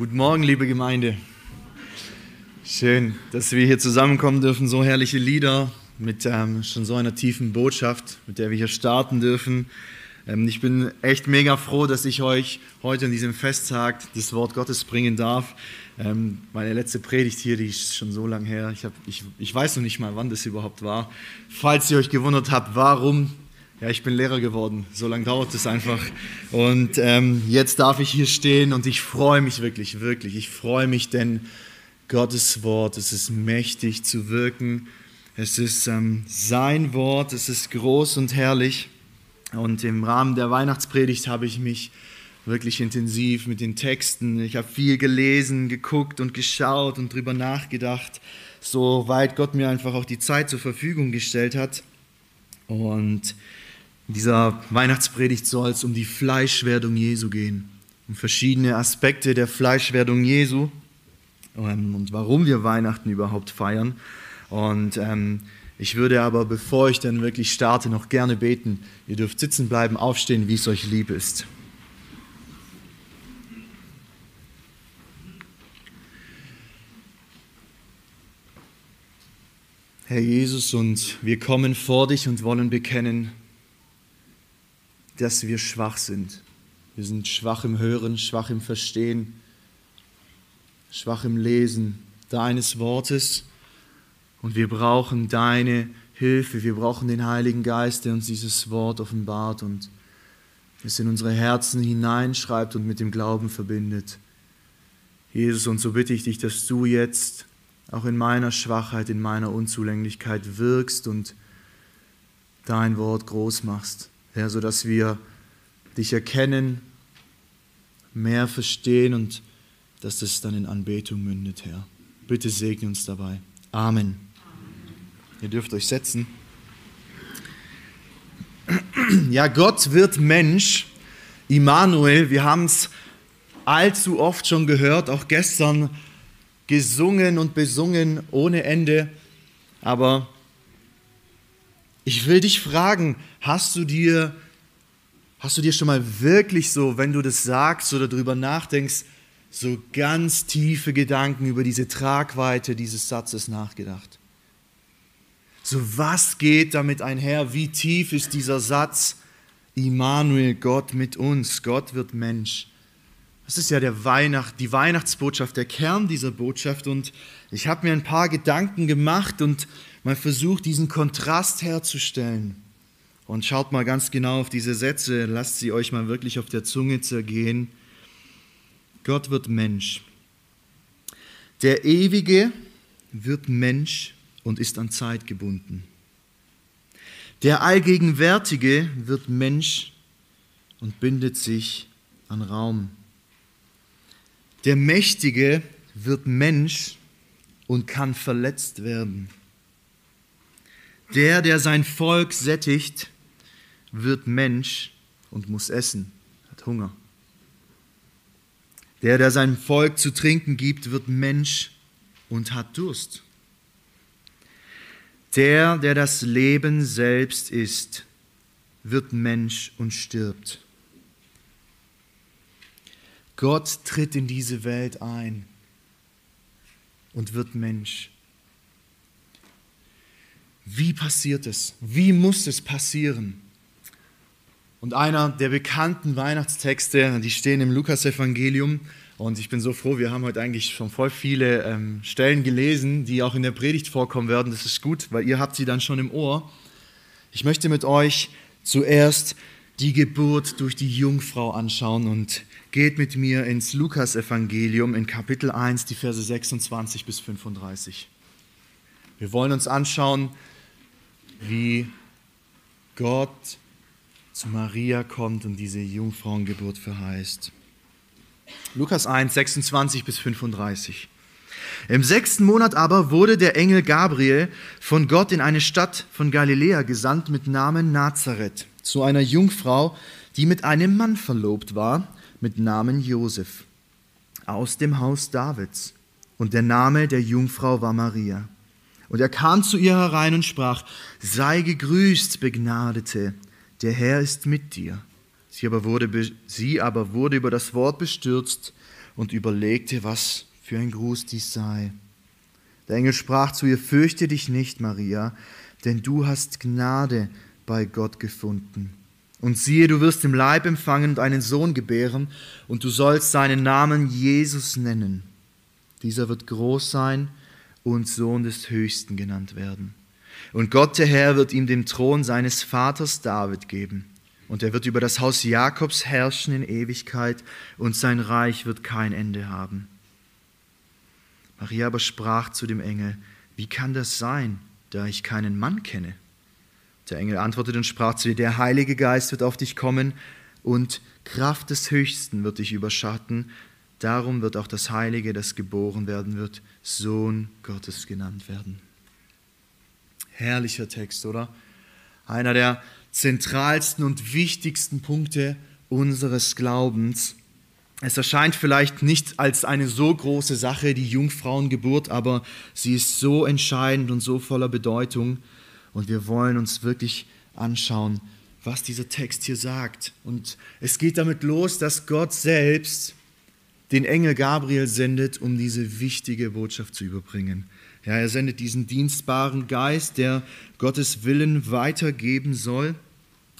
Guten Morgen, liebe Gemeinde. Schön, dass wir hier zusammenkommen dürfen. So herrliche Lieder mit ähm, schon so einer tiefen Botschaft, mit der wir hier starten dürfen. Ähm, ich bin echt mega froh, dass ich euch heute an diesem Festtag das Wort Gottes bringen darf. Ähm, meine letzte Predigt hier, die ist schon so lange her. Ich, hab, ich, ich weiß noch nicht mal, wann das überhaupt war. Falls ihr euch gewundert habt, warum ja, ich bin Lehrer geworden. So lange dauert es einfach. Und ähm, jetzt darf ich hier stehen und ich freue mich wirklich, wirklich. Ich freue mich, denn Gottes Wort, es ist mächtig zu wirken. Es ist ähm, sein Wort, es ist groß und herrlich. Und im Rahmen der Weihnachtspredigt habe ich mich wirklich intensiv mit den Texten, ich habe viel gelesen, geguckt und geschaut und drüber nachgedacht, soweit Gott mir einfach auch die Zeit zur Verfügung gestellt hat. Und in dieser Weihnachtspredigt soll es um die Fleischwerdung Jesu gehen, um verschiedene Aspekte der Fleischwerdung Jesu ähm, und warum wir Weihnachten überhaupt feiern. Und ähm, ich würde aber, bevor ich dann wirklich starte, noch gerne beten. Ihr dürft sitzen bleiben, aufstehen, wie es euch lieb ist. Herr Jesus, und wir kommen vor dich und wollen bekennen, dass wir schwach sind. Wir sind schwach im Hören, schwach im Verstehen, schwach im Lesen deines Wortes. Und wir brauchen deine Hilfe. Wir brauchen den Heiligen Geist, der uns dieses Wort offenbart und es in unsere Herzen hineinschreibt und mit dem Glauben verbindet. Jesus, und so bitte ich dich, dass du jetzt auch in meiner Schwachheit, in meiner Unzulänglichkeit wirkst und dein Wort groß machst. Herr, sodass wir dich erkennen, mehr verstehen und dass das dann in Anbetung mündet, Herr. Bitte segne uns dabei. Amen. Ihr dürft euch setzen. Ja, Gott wird Mensch. Immanuel, wir haben es allzu oft schon gehört, auch gestern gesungen und besungen ohne Ende. Aber ich will dich fragen, hast du dir, hast du dir schon mal wirklich so, wenn du das sagst oder darüber nachdenkst, so ganz tiefe Gedanken über diese Tragweite dieses Satzes nachgedacht? So was geht damit einher? Wie tief ist dieser Satz? Immanuel, Gott mit uns, Gott wird Mensch. Das ist ja der Weihnacht, die Weihnachtsbotschaft, der Kern dieser Botschaft. Und ich habe mir ein paar Gedanken gemacht und mal versucht, diesen Kontrast herzustellen. Und schaut mal ganz genau auf diese Sätze, lasst sie euch mal wirklich auf der Zunge zergehen. Gott wird Mensch. Der Ewige wird Mensch und ist an Zeit gebunden. Der Allgegenwärtige wird Mensch und bindet sich an Raum. Der Mächtige wird Mensch und kann verletzt werden. Der, der sein Volk sättigt, wird Mensch und muss essen, hat Hunger. Der, der seinem Volk zu trinken gibt, wird Mensch und hat Durst. Der, der das Leben selbst ist, wird Mensch und stirbt. Gott tritt in diese Welt ein und wird Mensch. Wie passiert es? Wie muss es passieren? Und einer der bekannten Weihnachtstexte, die stehen im Lukasevangelium. Und ich bin so froh, wir haben heute eigentlich schon voll viele ähm, Stellen gelesen, die auch in der Predigt vorkommen werden. Das ist gut, weil ihr habt sie dann schon im Ohr. Ich möchte mit euch zuerst die Geburt durch die Jungfrau anschauen und geht mit mir ins Lukasevangelium in Kapitel 1, die Verse 26 bis 35. Wir wollen uns anschauen, wie Gott zu Maria kommt und diese Jungfrauengeburt verheißt. Lukas 1, 26 bis 35. Im sechsten Monat aber wurde der Engel Gabriel von Gott in eine Stadt von Galiläa gesandt mit Namen Nazareth zu einer Jungfrau, die mit einem Mann verlobt war, mit Namen Josef, aus dem Haus Davids. Und der Name der Jungfrau war Maria. Und er kam zu ihr herein und sprach, sei gegrüßt, Begnadete, der Herr ist mit dir. Sie aber, wurde, sie aber wurde über das Wort bestürzt und überlegte, was für ein Gruß dies sei. Der Engel sprach zu ihr, fürchte dich nicht, Maria, denn du hast Gnade bei Gott gefunden. Und siehe, du wirst im Leib empfangen und einen Sohn gebären, und du sollst seinen Namen Jesus nennen. Dieser wird groß sein und Sohn des Höchsten genannt werden. Und Gott der Herr wird ihm den Thron seines Vaters David geben. Und er wird über das Haus Jakobs herrschen in Ewigkeit, und sein Reich wird kein Ende haben. Maria aber sprach zu dem Engel, wie kann das sein, da ich keinen Mann kenne? Der Engel antwortete und sprach zu ihr, der Heilige Geist wird auf dich kommen und Kraft des Höchsten wird dich überschatten. Darum wird auch das Heilige, das geboren werden wird, Sohn Gottes genannt werden. Herrlicher Text, oder? Einer der zentralsten und wichtigsten Punkte unseres Glaubens. Es erscheint vielleicht nicht als eine so große Sache, die Jungfrauengeburt, aber sie ist so entscheidend und so voller Bedeutung. Und wir wollen uns wirklich anschauen, was dieser Text hier sagt. Und es geht damit los, dass Gott selbst den Engel Gabriel sendet, um diese wichtige Botschaft zu überbringen. Ja, er sendet diesen dienstbaren Geist, der Gottes Willen weitergeben soll.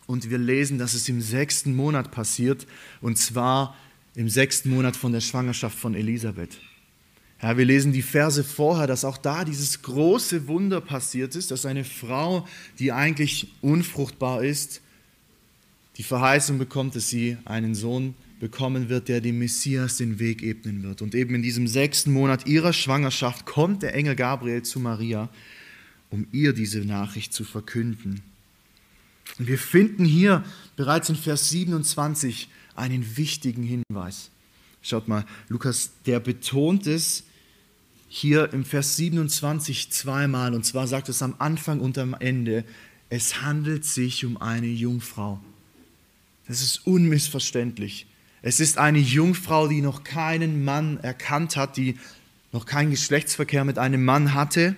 Und wir lesen, dass es im sechsten Monat passiert, und zwar im sechsten Monat von der Schwangerschaft von Elisabeth. Ja, wir lesen die Verse vorher, dass auch da dieses große Wunder passiert ist, dass eine Frau, die eigentlich unfruchtbar ist, die Verheißung bekommt, dass sie einen Sohn bekommen wird, der dem Messias den Weg ebnen wird. Und eben in diesem sechsten Monat ihrer Schwangerschaft kommt der Engel Gabriel zu Maria, um ihr diese Nachricht zu verkünden. Und wir finden hier bereits in Vers 27 einen wichtigen Hinweis. Schaut mal, Lukas, der betont es hier im Vers 27 zweimal, und zwar sagt es am Anfang und am Ende, es handelt sich um eine Jungfrau. Das ist unmissverständlich. Es ist eine Jungfrau, die noch keinen Mann erkannt hat, die noch keinen Geschlechtsverkehr mit einem Mann hatte.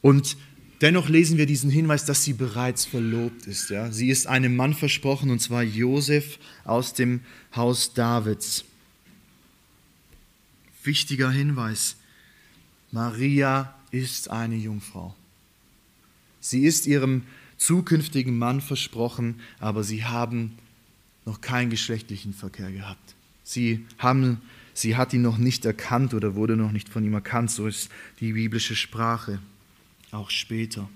Und dennoch lesen wir diesen Hinweis, dass sie bereits verlobt ist. Ja? Sie ist einem Mann versprochen, und zwar Josef aus dem Haus Davids wichtiger Hinweis. Maria ist eine Jungfrau. Sie ist ihrem zukünftigen Mann versprochen, aber sie haben noch keinen geschlechtlichen Verkehr gehabt. Sie, haben, sie hat ihn noch nicht erkannt oder wurde noch nicht von ihm erkannt. So ist die biblische Sprache, auch später.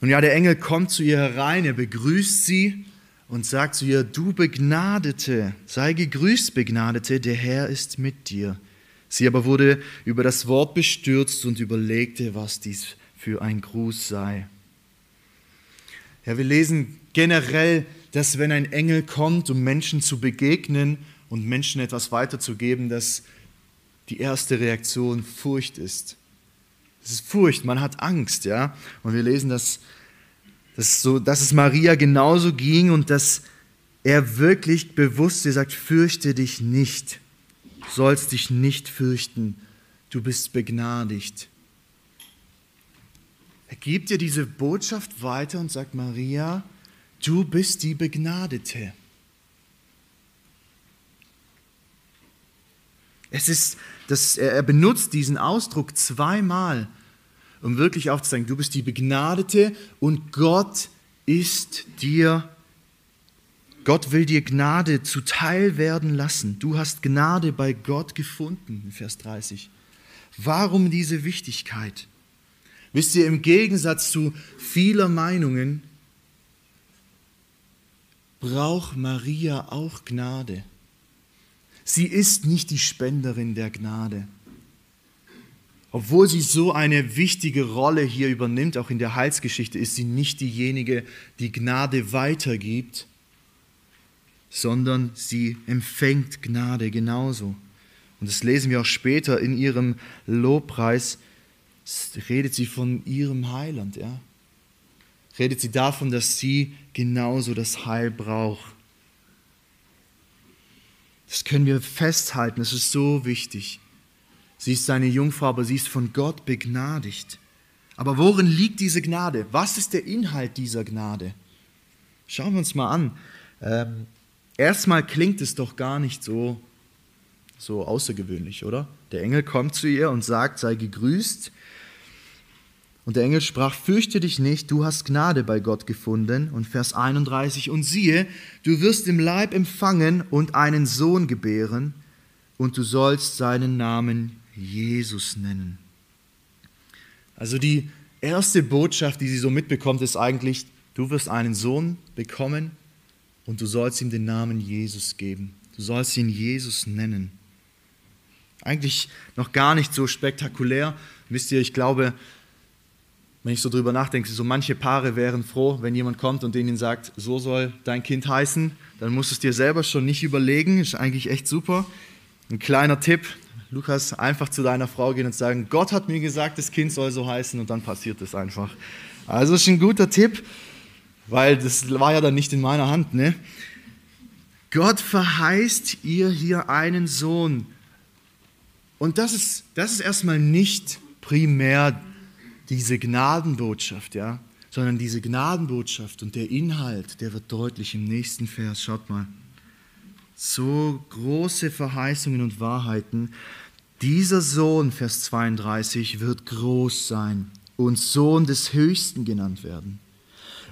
Und ja, der Engel kommt zu ihr herein, er begrüßt sie und sagt zu ihr, du Begnadete, sei gegrüßt, Begnadete, der Herr ist mit dir. Sie aber wurde über das Wort bestürzt und überlegte, was dies für ein Gruß sei. Ja, wir lesen generell, dass wenn ein Engel kommt, um Menschen zu begegnen und Menschen etwas weiterzugeben, dass die erste Reaktion Furcht ist. Es ist Furcht, man hat Angst, ja. Und wir lesen das dass, so, dass es Maria genauso ging und dass er wirklich bewusst dir sagt, fürchte dich nicht, du sollst dich nicht fürchten, du bist begnadigt. Er gibt dir diese Botschaft weiter und sagt, Maria, du bist die Begnadete. Es ist, das, er benutzt diesen Ausdruck zweimal um wirklich aufzuzeigen, du bist die Begnadete und Gott ist dir, Gott will dir Gnade zuteil werden lassen. Du hast Gnade bei Gott gefunden, Vers 30. Warum diese Wichtigkeit? Wisst ihr, im Gegensatz zu vieler Meinungen braucht Maria auch Gnade. Sie ist nicht die Spenderin der Gnade. Obwohl sie so eine wichtige Rolle hier übernimmt, auch in der Heilsgeschichte, ist sie nicht diejenige, die Gnade weitergibt, sondern sie empfängt Gnade genauso. Und das lesen wir auch später in ihrem Lobpreis, redet sie von ihrem Heiland, ja? Redet sie davon, dass sie genauso das Heil braucht. Das können wir festhalten, das ist so wichtig. Sie ist eine Jungfrau, aber sie ist von Gott begnadigt. Aber worin liegt diese Gnade? Was ist der Inhalt dieser Gnade? Schauen wir uns mal an. Ähm, Erstmal klingt es doch gar nicht so, so außergewöhnlich, oder? Der Engel kommt zu ihr und sagt, sei gegrüßt. Und der Engel sprach, fürchte dich nicht, du hast Gnade bei Gott gefunden. Und Vers 31, und siehe, du wirst im Leib empfangen und einen Sohn gebären, und du sollst seinen Namen Jesus nennen. Also die erste Botschaft, die sie so mitbekommt, ist eigentlich, du wirst einen Sohn bekommen und du sollst ihm den Namen Jesus geben. Du sollst ihn Jesus nennen. Eigentlich noch gar nicht so spektakulär. Wisst ihr, ich glaube, wenn ich so drüber nachdenke, so manche Paare wären froh, wenn jemand kommt und denen sagt, so soll dein Kind heißen, dann musst du es dir selber schon nicht überlegen. Ist eigentlich echt super. Ein kleiner Tipp, Lukas, einfach zu deiner Frau gehen und sagen, Gott hat mir gesagt, das Kind soll so heißen und dann passiert es einfach. Also ist ein guter Tipp, weil das war ja dann nicht in meiner Hand. Ne? Gott verheißt ihr hier einen Sohn. Und das ist, das ist erstmal nicht primär diese Gnadenbotschaft, ja, sondern diese Gnadenbotschaft und der Inhalt, der wird deutlich im nächsten Vers. Schaut mal so große Verheißungen und Wahrheiten. Dieser Sohn, Vers 32, wird groß sein und Sohn des Höchsten genannt werden.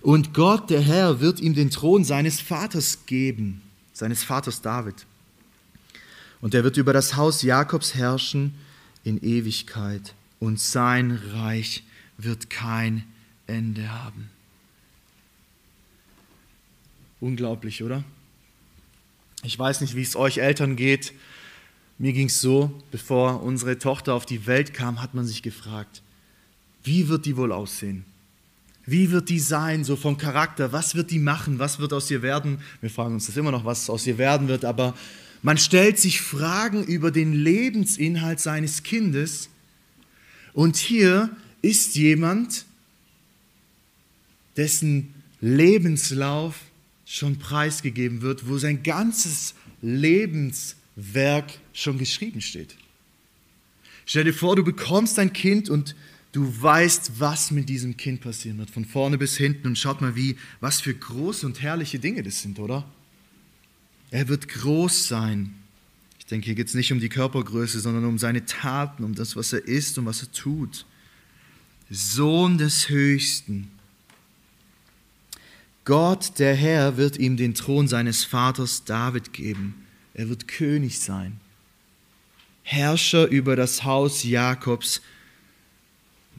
Und Gott, der Herr, wird ihm den Thron seines Vaters geben, seines Vaters David. Und er wird über das Haus Jakobs herrschen in Ewigkeit und sein Reich wird kein Ende haben. Unglaublich, oder? Ich weiß nicht, wie es euch Eltern geht. Mir ging es so, bevor unsere Tochter auf die Welt kam, hat man sich gefragt, wie wird die wohl aussehen? Wie wird die sein, so vom Charakter? Was wird die machen? Was wird aus ihr werden? Wir fragen uns das immer noch, was aus ihr werden wird, aber man stellt sich Fragen über den Lebensinhalt seines Kindes. Und hier ist jemand, dessen Lebenslauf schon preisgegeben wird, wo sein ganzes Lebenswerk schon geschrieben steht. Stell dir vor, du bekommst ein Kind und du weißt, was mit diesem Kind passieren wird, von vorne bis hinten. Und schaut mal, wie, was für große und herrliche Dinge das sind, oder? Er wird groß sein. Ich denke, hier geht es nicht um die Körpergröße, sondern um seine Taten, um das, was er ist und was er tut. Sohn des Höchsten. Gott, der Herr, wird ihm den Thron seines Vaters David geben. Er wird König sein. Herrscher über das Haus Jakobs,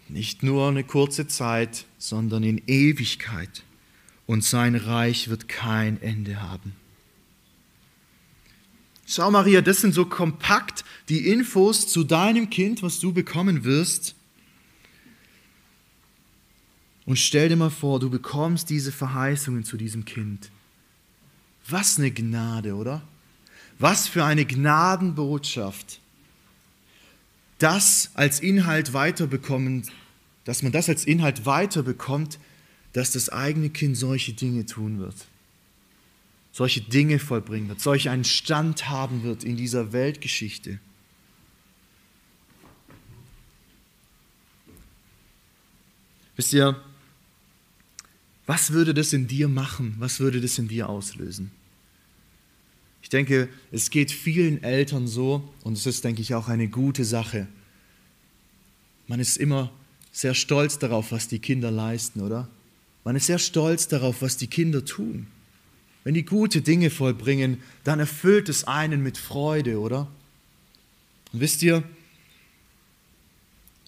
nicht nur eine kurze Zeit, sondern in Ewigkeit. Und sein Reich wird kein Ende haben. Schau, Maria, das sind so kompakt die Infos zu deinem Kind, was du bekommen wirst. Und stell dir mal vor, du bekommst diese Verheißungen zu diesem Kind. Was eine Gnade, oder? Was für eine Gnadenbotschaft. Das als Inhalt weiterbekommen, dass man das als Inhalt weiterbekommt, dass das eigene Kind solche Dinge tun wird. Solche Dinge vollbringen wird, solch einen Stand haben wird in dieser Weltgeschichte. Wisst ihr, was würde das in dir machen? Was würde das in dir auslösen? Ich denke, es geht vielen Eltern so, und es ist, denke ich, auch eine gute Sache. Man ist immer sehr stolz darauf, was die Kinder leisten, oder? Man ist sehr stolz darauf, was die Kinder tun. Wenn die gute Dinge vollbringen, dann erfüllt es einen mit Freude, oder? Und wisst ihr,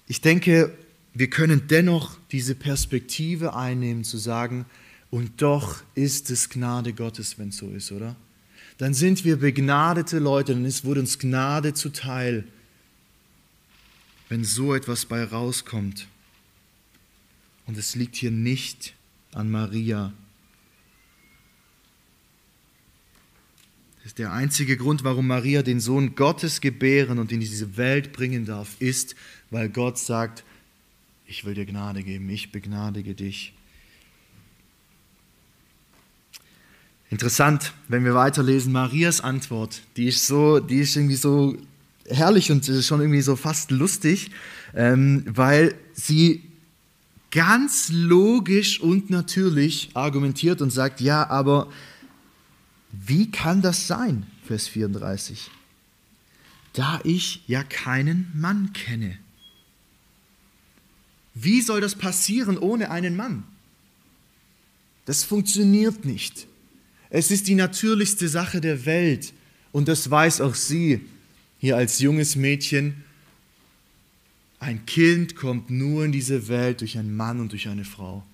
ich denke, wir können dennoch diese Perspektive einnehmen, zu sagen, und doch ist es Gnade Gottes, wenn es so ist, oder? Dann sind wir begnadete Leute, dann ist, wurde uns Gnade zuteil, wenn so etwas bei rauskommt. Und es liegt hier nicht an Maria. Ist der einzige Grund, warum Maria den Sohn Gottes gebären und in diese Welt bringen darf, ist, weil Gott sagt, ich will dir Gnade geben, ich begnadige dich. Interessant, wenn wir weiterlesen, Marias Antwort, die ist so, die ist irgendwie so herrlich und schon irgendwie so fast lustig, ähm, weil sie ganz logisch und natürlich argumentiert und sagt, ja, aber Wie kann das sein? Vers 34. Da ich ja keinen Mann kenne. Wie soll das passieren ohne einen Mann? Das funktioniert nicht. Es ist die natürlichste Sache der Welt und das weiß auch sie hier als junges Mädchen. Ein Kind kommt nur in diese Welt durch einen Mann und durch eine Frau.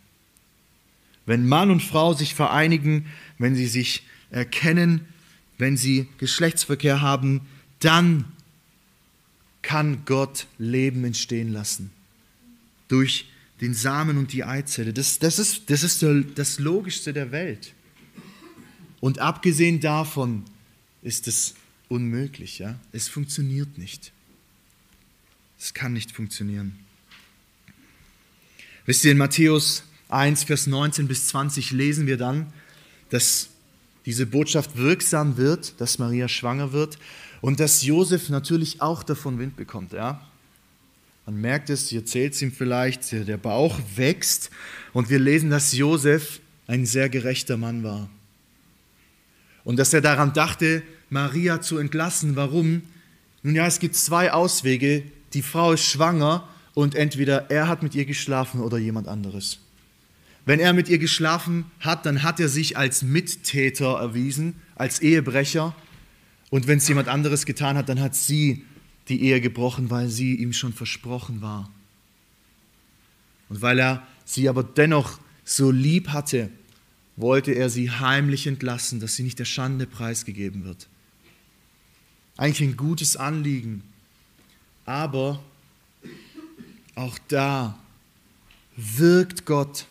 Wenn Mann und Frau sich vereinigen, wenn sie sich erkennen, wenn sie Geschlechtsverkehr haben, dann kann Gott Leben entstehen lassen. Durch den Samen und die Eizelle. Das, das ist, das, ist das Logischste der Welt. Und abgesehen davon ist es unmöglich. Ja? Es funktioniert nicht. Es kann nicht funktionieren. Wisst ihr, in Matthäus 1, Vers 19 bis 20 lesen wir dann, dass diese Botschaft wirksam wird, dass Maria schwanger wird und dass Josef natürlich auch davon Wind bekommt. Ja? Man merkt es, hier zählt es ihm vielleicht, der Bauch wächst und wir lesen, dass Josef ein sehr gerechter Mann war. Und dass er daran dachte, Maria zu entlassen. Warum? Nun ja, es gibt zwei Auswege. Die Frau ist schwanger und entweder er hat mit ihr geschlafen oder jemand anderes. Wenn er mit ihr geschlafen hat, dann hat er sich als Mittäter erwiesen, als Ehebrecher. Und wenn es jemand anderes getan hat, dann hat sie die Ehe gebrochen, weil sie ihm schon versprochen war. Und weil er sie aber dennoch so lieb hatte, wollte er sie heimlich entlassen, dass sie nicht der Schande preisgegeben wird. Eigentlich ein gutes Anliegen, aber auch da wirkt Gott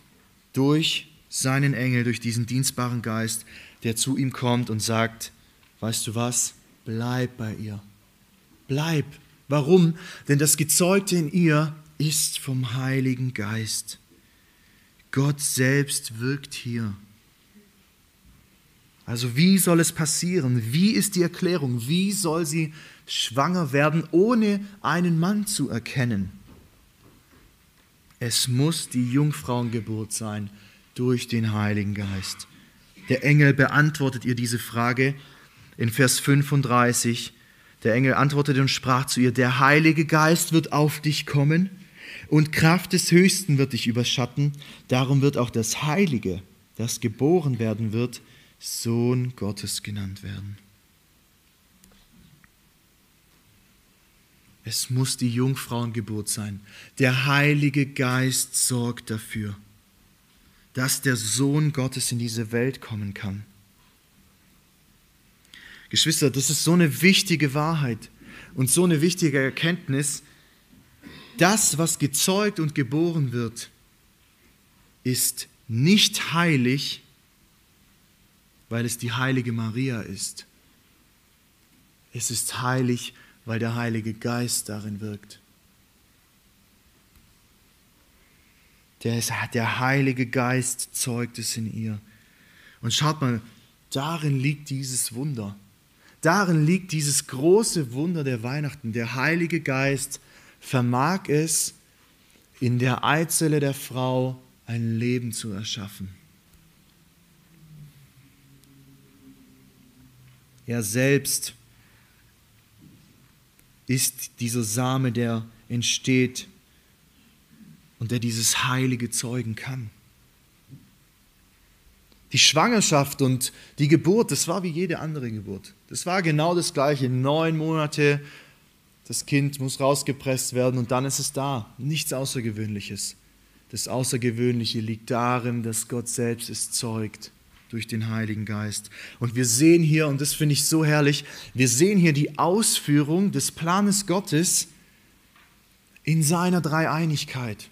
durch seinen Engel, durch diesen dienstbaren Geist, der zu ihm kommt und sagt, weißt du was, bleib bei ihr. Bleib. Warum? Denn das Gezeugte in ihr ist vom Heiligen Geist. Gott selbst wirkt hier. Also wie soll es passieren? Wie ist die Erklärung? Wie soll sie schwanger werden, ohne einen Mann zu erkennen? Es muss die Jungfrauengeburt sein durch den Heiligen Geist. Der Engel beantwortet ihr diese Frage in Vers 35. Der Engel antwortete und sprach zu ihr, der Heilige Geist wird auf dich kommen und Kraft des Höchsten wird dich überschatten. Darum wird auch das Heilige, das geboren werden wird, Sohn Gottes genannt werden. Es muss die Jungfrauengeburt sein. Der Heilige Geist sorgt dafür, dass der Sohn Gottes in diese Welt kommen kann. Geschwister, das ist so eine wichtige Wahrheit und so eine wichtige Erkenntnis. Das, was gezeugt und geboren wird, ist nicht heilig, weil es die heilige Maria ist. Es ist heilig, weil der Heilige Geist darin wirkt. Der, Heilige Geist zeugt es in ihr. Und schaut mal, darin liegt dieses Wunder. Darin liegt dieses große Wunder der Weihnachten. Der Heilige Geist vermag es, in der Eizelle der Frau ein Leben zu erschaffen. Er selbst ist dieser Same, der entsteht und der dieses Heilige zeugen kann. Die Schwangerschaft und die Geburt, das war wie jede andere Geburt. Das war genau das gleiche. Neun Monate, das Kind muss rausgepresst werden und dann ist es da. Nichts Außergewöhnliches. Das Außergewöhnliche liegt darin, dass Gott selbst es zeugt durch den Heiligen Geist. Und wir sehen hier, und das finde ich so herrlich, wir sehen hier die Ausführung des Planes Gottes in seiner Dreieinigkeit.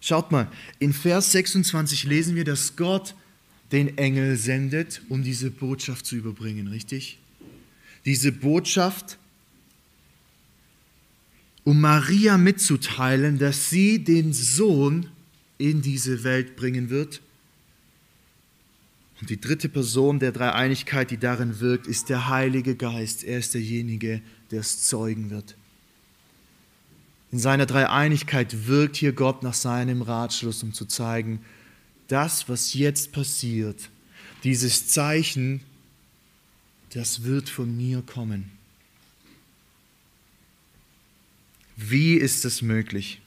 Schaut mal, in Vers 26 lesen wir, dass Gott den Engel sendet, um diese Botschaft zu überbringen, richtig? Diese Botschaft, um Maria mitzuteilen, dass sie den Sohn in diese Welt bringen wird und die dritte Person der Dreieinigkeit, die darin wirkt, ist der Heilige Geist. Er ist derjenige, der es zeugen wird. In seiner Dreieinigkeit wirkt hier Gott nach seinem Ratschluss, um zu zeigen, das, was jetzt passiert, dieses Zeichen, das wird von mir kommen. Wie ist das möglich?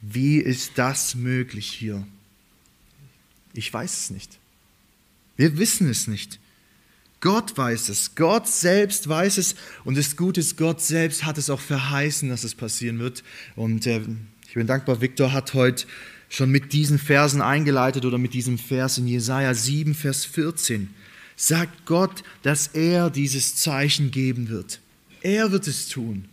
Wie ist das möglich hier? Ich weiß es nicht. Wir wissen es nicht. Gott weiß es. Gott selbst weiß es. Und das Gute ist, Gott selbst hat es auch verheißen, dass es passieren wird. Und äh, ich bin dankbar, Viktor hat heute schon mit diesen Versen eingeleitet oder mit diesem Vers in Jesaja 7, Vers 14. Sagt Gott, dass er dieses Zeichen geben wird. Er wird es tun.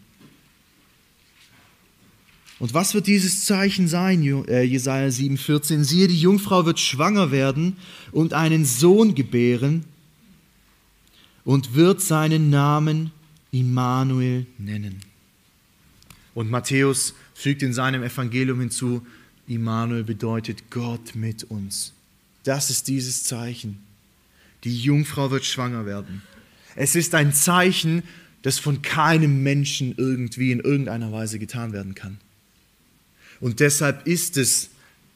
Und was wird dieses Zeichen sein, äh, Jesaja 7,14? Siehe, die Jungfrau wird schwanger werden und einen Sohn gebären und wird seinen Namen Immanuel nennen. Und Matthäus fügt in seinem Evangelium hinzu, Immanuel bedeutet Gott mit uns. Das ist dieses Zeichen. Die Jungfrau wird schwanger werden. Es ist ein Zeichen, das von keinem Menschen irgendwie in irgendeiner Weise getan werden kann. Und deshalb ist es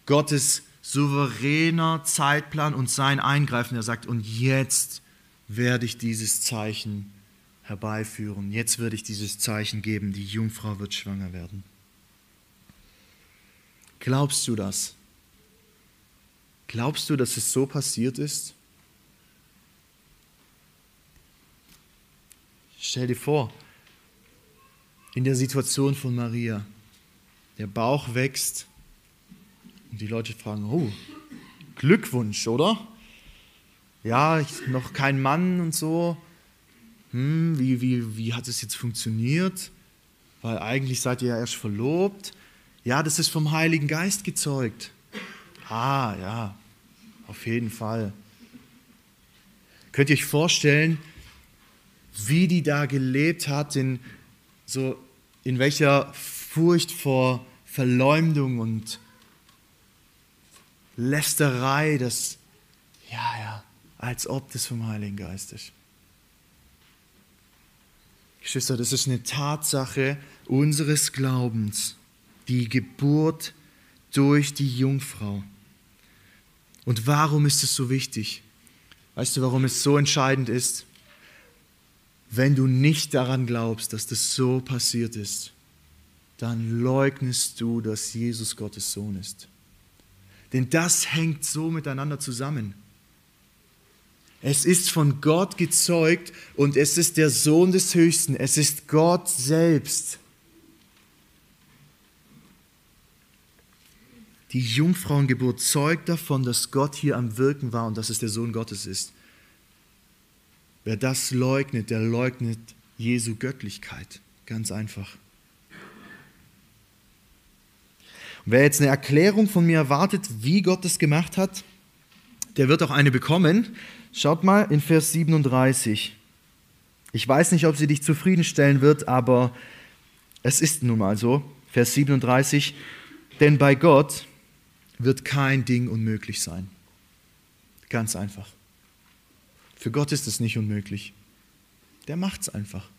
Gottes souveräner Zeitplan und sein Eingreifen. Er sagt, und jetzt werde ich dieses Zeichen herbeiführen. Jetzt werde ich dieses Zeichen geben. Die Jungfrau wird schwanger werden. Glaubst du das? Glaubst du, dass es so passiert ist? Stell dir vor, in der Situation von Maria, der Bauch wächst und die Leute fragen, oh, Glückwunsch, oder? Ja, ich, noch kein Mann und so. Hm, wie, wie, wie hat es jetzt funktioniert? Weil eigentlich seid ihr ja erst verlobt. Ja, das ist vom Heiligen Geist gezeugt. Ah, ja, auf jeden Fall. Könnt ihr euch vorstellen, wie die da gelebt hat, in, so, in welcher Furcht vor Verleumdung und Lästerei, das, ja, ja, als ob das vom Heiligen Geist ist. Geschwister, das ist eine Tatsache unseres Glaubens, die Geburt durch die Jungfrau. Und warum ist es so wichtig? Weißt du, warum es so entscheidend ist? Wenn du nicht daran glaubst, dass das so passiert ist, dann leugnest du, dass Jesus Gottes Sohn ist. Denn das hängt so miteinander zusammen. Es ist von Gott gezeugt und es ist der Sohn des Höchsten. Es ist Gott selbst. Die Jungfrauengeburt zeugt davon, dass Gott hier am Wirken war und dass es der Sohn Gottes ist. Wer das leugnet, der leugnet Jesu Göttlichkeit. Ganz einfach. Wer jetzt eine Erklärung von mir erwartet, wie Gott das gemacht hat, der wird auch eine bekommen. Schaut mal in Vers 37. Ich weiß nicht, ob sie dich zufriedenstellen wird, aber es ist nun mal so. Vers 37. Denn bei Gott wird kein Ding unmöglich sein. Ganz einfach. Für Gott ist es nicht unmöglich. Der macht es einfach.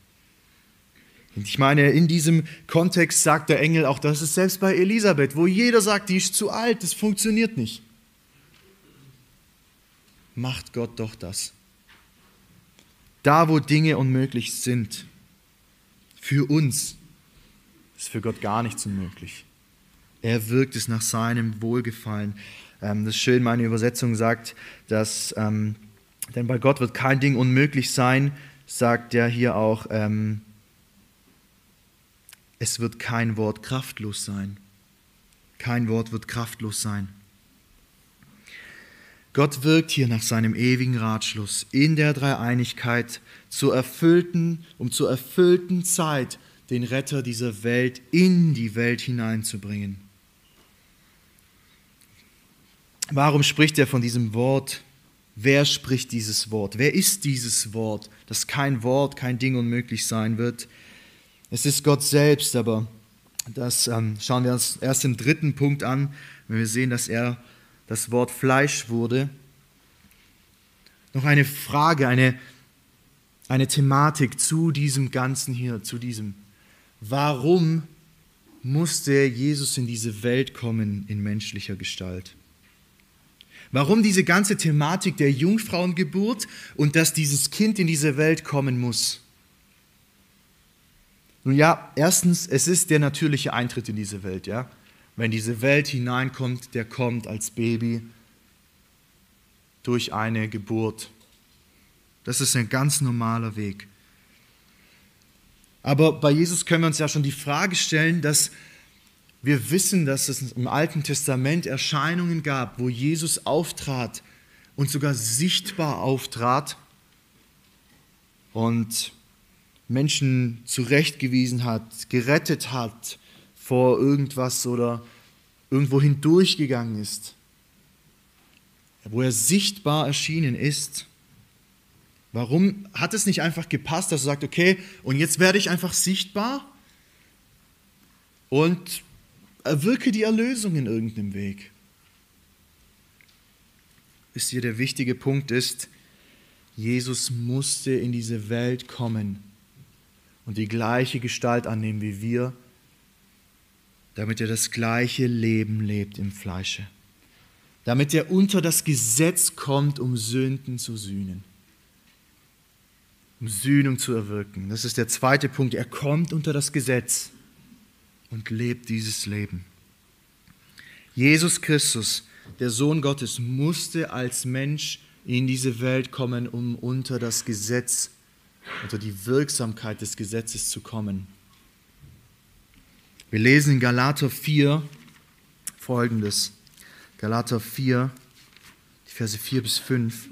Und ich meine, in diesem Kontext sagt der Engel auch, das ist selbst bei Elisabeth, wo jeder sagt, die ist zu alt, das funktioniert nicht. Macht Gott doch das. Da, wo Dinge unmöglich sind, für uns ist für Gott gar nichts unmöglich. Er wirkt es nach seinem Wohlgefallen. Ähm, das ist schön, meine Übersetzung sagt, dass, ähm, denn bei Gott wird kein Ding unmöglich sein, sagt er hier auch, ähm, es wird kein Wort kraftlos sein. Kein Wort wird kraftlos sein. Gott wirkt hier nach seinem ewigen Ratschluss in der Dreieinigkeit zur erfüllten, um zur erfüllten Zeit den Retter dieser Welt in die Welt hineinzubringen. Warum spricht er von diesem Wort? Wer spricht dieses Wort? Wer ist dieses Wort, dass kein Wort, kein Ding unmöglich sein wird? Es ist Gott selbst, aber das ähm, schauen wir uns erst im dritten Punkt an, wenn wir sehen, dass er das Wort Fleisch wurde. Noch eine Frage, eine, eine Thematik zu diesem Ganzen hier, zu diesem. Warum musste Jesus in diese Welt kommen in menschlicher Gestalt? Warum diese ganze Thematik der Jungfrauengeburt und dass dieses Kind in diese Welt kommen muss? Nun ja, erstens, es ist der natürliche Eintritt in diese Welt, ja. Wenn diese Welt hineinkommt, der kommt als Baby durch eine Geburt. Das ist ein ganz normaler Weg. Aber bei Jesus können wir uns ja schon die Frage stellen, dass wir wissen, dass es im Alten Testament Erscheinungen gab, wo Jesus auftrat und sogar sichtbar auftrat und Menschen zurechtgewiesen hat, gerettet hat vor irgendwas oder irgendwo hindurchgegangen ist, wo er sichtbar erschienen ist. Warum hat es nicht einfach gepasst, dass er sagt, okay, und jetzt werde ich einfach sichtbar und erwirke die Erlösung in irgendeinem Weg? Wisst ihr, der wichtige Punkt ist, Jesus musste in diese Welt kommen und die gleiche Gestalt annehmen wie wir, damit er das gleiche Leben lebt im Fleische, damit er unter das Gesetz kommt, um Sünden zu sühnen um Sühnung zu erwirken. Das ist der zweite Punkt. Er kommt unter das Gesetz und lebt dieses Leben. Jesus Christus, der Sohn Gottes, musste als Mensch in diese Welt kommen, um unter das Gesetz, unter die Wirksamkeit des Gesetzes zu kommen. Wir lesen in Galater 4 folgendes. Galater 4, die Verse 4 bis 5.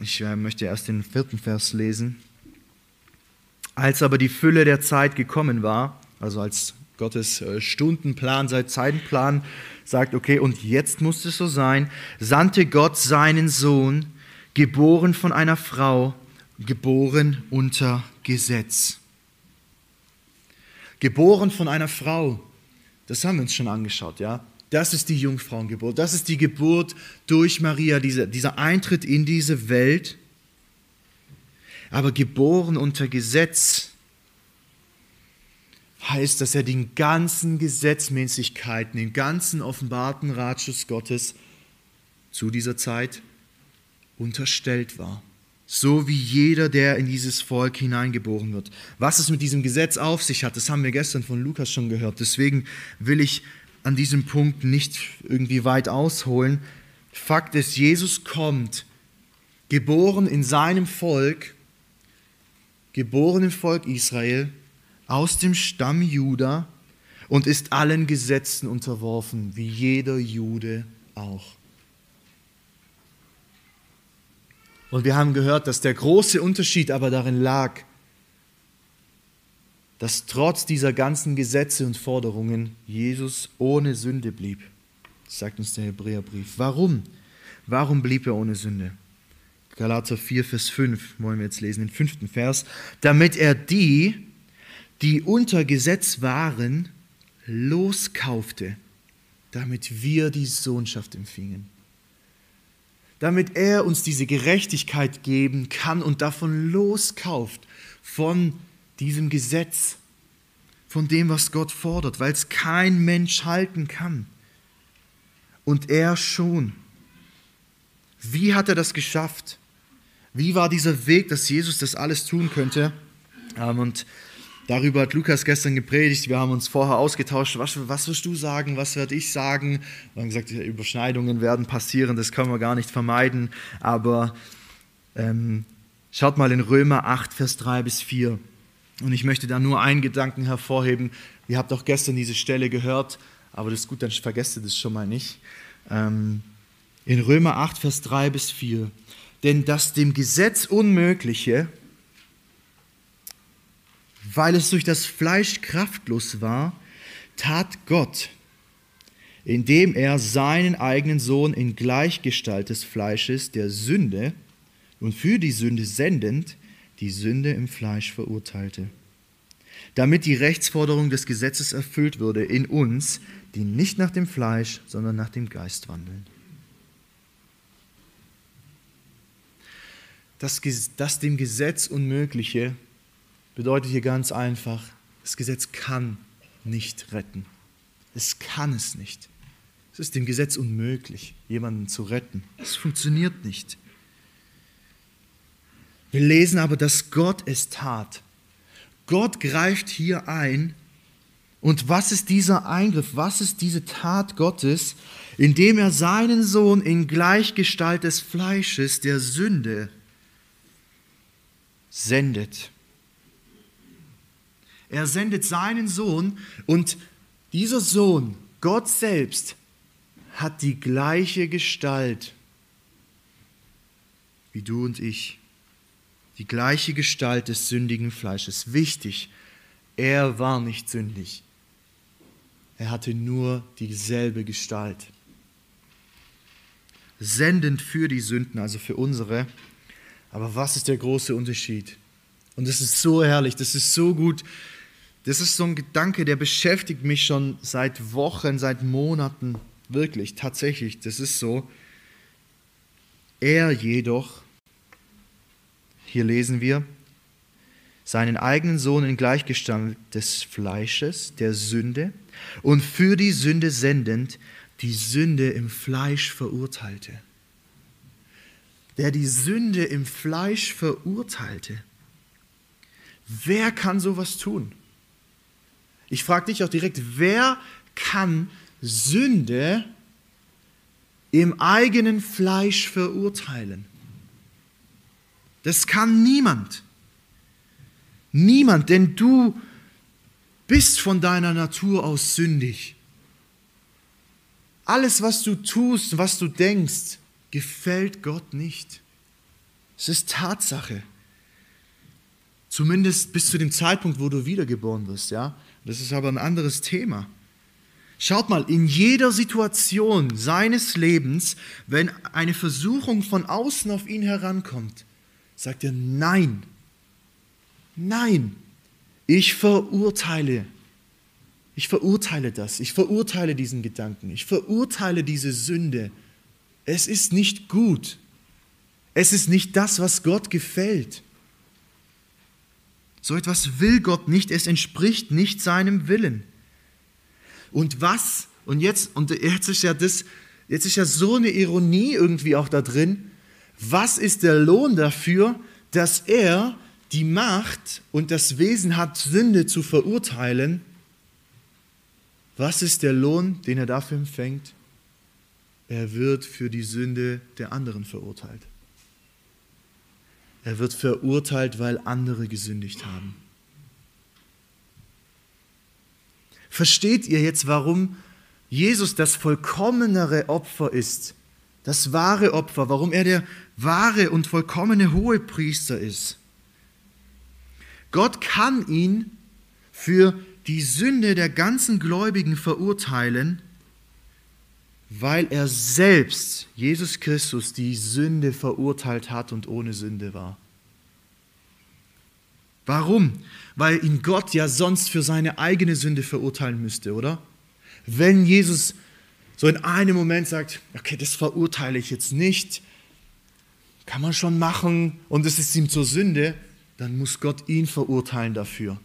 Ich äh, möchte erst den vierten Vers lesen. Als aber die Fülle der Zeit gekommen war, also als Gottes äh, Stundenplan, sein Zeitplan sagt, okay, und jetzt muss es so sein, sandte Gott seinen Sohn, geboren von einer Frau, geboren unter Gesetz. Geboren von einer Frau, das haben wir uns schon angeschaut, ja. Das ist die Jungfrauengeburt. Das ist die Geburt durch Maria, dieser, dieser Eintritt in diese Welt. Aber geboren unter Gesetz heißt, dass er den ganzen Gesetzmäßigkeiten, den ganzen offenbarten Ratschluss Gottes zu dieser Zeit unterstellt war. So wie jeder, der in dieses Volk hineingeboren wird. Was es mit diesem Gesetz auf sich hat, das haben wir gestern von Lukas schon gehört. Deswegen will ich an diesem Punkt nicht irgendwie weit ausholen. Fakt ist, Jesus kommt, geboren in seinem Volk, geboren im Volk Israel, aus dem Stamm Juda und ist allen Gesetzen unterworfen, wie jeder Jude auch. Und wir haben gehört, dass der große Unterschied aber darin lag, dass trotz dieser ganzen Gesetze und Forderungen Jesus ohne Sünde blieb. Sagt uns der Hebräerbrief. Warum? Warum blieb er ohne Sünde? Galater 4, Vers 5 wollen wir jetzt lesen, den fünften Vers. Damit er die, die unter Gesetz waren, loskaufte, damit wir die Sohnschaft empfingen. Damit er uns diese Gerechtigkeit geben kann und davon loskauft, von diesem Gesetz, von dem, was Gott fordert, weil es kein Mensch halten kann. Und er schon. Wie hat er das geschafft? Wie war dieser Weg, dass Jesus das alles tun könnte? Ähm, und darüber hat Lukas gestern gepredigt. Wir haben uns vorher ausgetauscht. Was, was wirst du sagen? Was werde ich sagen? Wir haben gesagt, Überschneidungen werden passieren. Das können wir gar nicht vermeiden. Aber ähm, schaut mal in Römer 8, Vers 3 bis 4. Und ich möchte da nur einen Gedanken hervorheben. Ihr habt auch gestern diese Stelle gehört, aber das ist gut, dann vergesst ihr das schon mal nicht. Ähm, in Römer 8, Vers 3 bis 4. Denn das dem Gesetz Unmögliche, weil es durch das Fleisch kraftlos war, tat Gott, indem er seinen eigenen Sohn in Gleichgestalt des Fleisches der Sünde und für die Sünde sendend, die Sünde im Fleisch verurteilte, damit die Rechtsforderung des Gesetzes erfüllt würde in uns, die nicht nach dem Fleisch, sondern nach dem Geist wandeln. Das, das dem Gesetz Unmögliche bedeutet hier ganz einfach, das Gesetz kann nicht retten. Es kann es nicht. Es ist dem Gesetz unmöglich, jemanden zu retten. Es funktioniert nicht. Wir lesen aber, dass Gott es tat. Gott greift hier ein. Und was ist dieser Eingriff? Was ist diese Tat Gottes, indem er seinen Sohn in Gleichgestalt des Fleisches der Sünde sendet? Er sendet seinen Sohn und dieser Sohn, Gott selbst, hat die gleiche Gestalt wie du und ich. Die gleiche Gestalt des sündigen Fleisches. Wichtig, er war nicht sündig. Er hatte nur dieselbe Gestalt. Sendend für die Sünden, also für unsere. Aber was ist der große Unterschied? Und das ist so herrlich, das ist so gut. Das ist so ein Gedanke, der beschäftigt mich schon seit Wochen, seit Monaten. Wirklich, tatsächlich, das ist so. Er jedoch, hier lesen wir, seinen eigenen Sohn in Gleichgestalt des Fleisches, der Sünde, und für die Sünde sendend, die Sünde im Fleisch verurteilte. Der die Sünde im Fleisch verurteilte. Wer kann sowas tun? Ich frage dich auch direkt, wer kann Sünde im eigenen Fleisch verurteilen. Das kann niemand. Niemand, denn du bist von deiner Natur aus sündig. Alles, was du tust, was du denkst, gefällt Gott nicht. Es ist Tatsache. Zumindest bis zu dem Zeitpunkt, wo du wiedergeboren wirst, ja. Das ist aber ein anderes Thema. Schaut mal, in jeder Situation seines Lebens, wenn eine Versuchung von außen auf ihn herankommt, sagt er, nein, nein, ich verurteile, ich verurteile das, ich verurteile diesen Gedanken, ich verurteile diese Sünde. Es ist nicht gut. Es ist nicht das, was Gott gefällt. So etwas will Gott nicht, es entspricht nicht seinem Willen. Und was, und jetzt, und jetzt ist ja das, jetzt ist ja so eine Ironie irgendwie auch da drin, was ist der Lohn dafür, dass er die Macht und das Wesen hat, Sünde zu verurteilen? Was ist der Lohn, den er dafür empfängt? Er wird für die Sünde der anderen verurteilt. Er wird verurteilt, weil andere gesündigt haben. Versteht ihr jetzt, warum Jesus das vollkommenere Opfer ist? Das wahre Opfer, warum er der wahre und vollkommene Hohepriester ist? Gott kann ihn für die Sünde der ganzen Gläubigen verurteilen, weil er selbst, Jesus Christus, die Sünde verurteilt hat und ohne Sünde war. Warum? Weil ihn Gott ja sonst für seine eigene Sünde verurteilen müsste, oder? Wenn Jesus so in einem Moment sagt, okay, das verurteile ich jetzt nicht, kann man schon machen und es ist ihm zur Sünde, dann muss Gott ihn verurteilen dafür.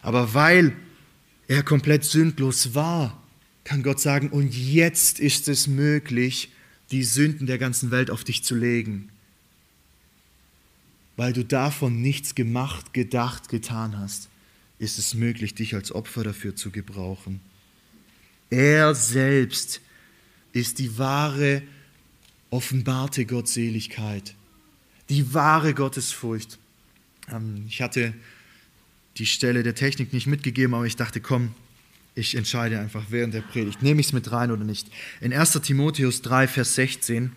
Aber weil er komplett sündlos war, kann Gott sagen, und jetzt ist es möglich, die Sünden der ganzen Welt auf dich zu legen weil du davon nichts gemacht, gedacht, getan hast, ist es möglich, dich als Opfer dafür zu gebrauchen. Er selbst ist die wahre, offenbarte Gottseligkeit, die wahre Gottesfurcht. Ähm, ich hatte die Stelle der Technik nicht mitgegeben, aber ich dachte, komm, ich entscheide einfach während der Predigt. Nehme ich es mit rein oder nicht? In 1 Timotheus 3, Vers 16